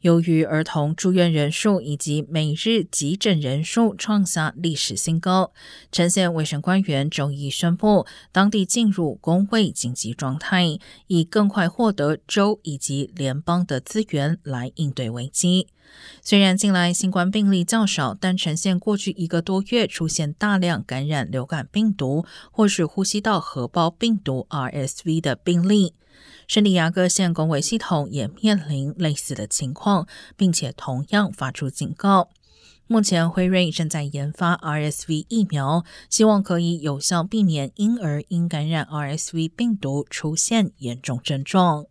由于儿童住院人数以及每日急诊人数创下历史新高，陈县卫生官员周一宣布，当地进入公卫紧急状态，以更快获得州以及联邦的资源来应对危机。虽然近来新冠病例较少，但陈县过去一个多月出现大量感染流感病毒或是呼吸道合胞病毒 （RSV） 的病例。圣地亚哥县公卫系统也面临类似的情况，并且同样发出警告。目前，辉瑞正在研发 RSV 疫苗，希望可以有效避免婴儿因感染 RSV 病毒出现严重症状。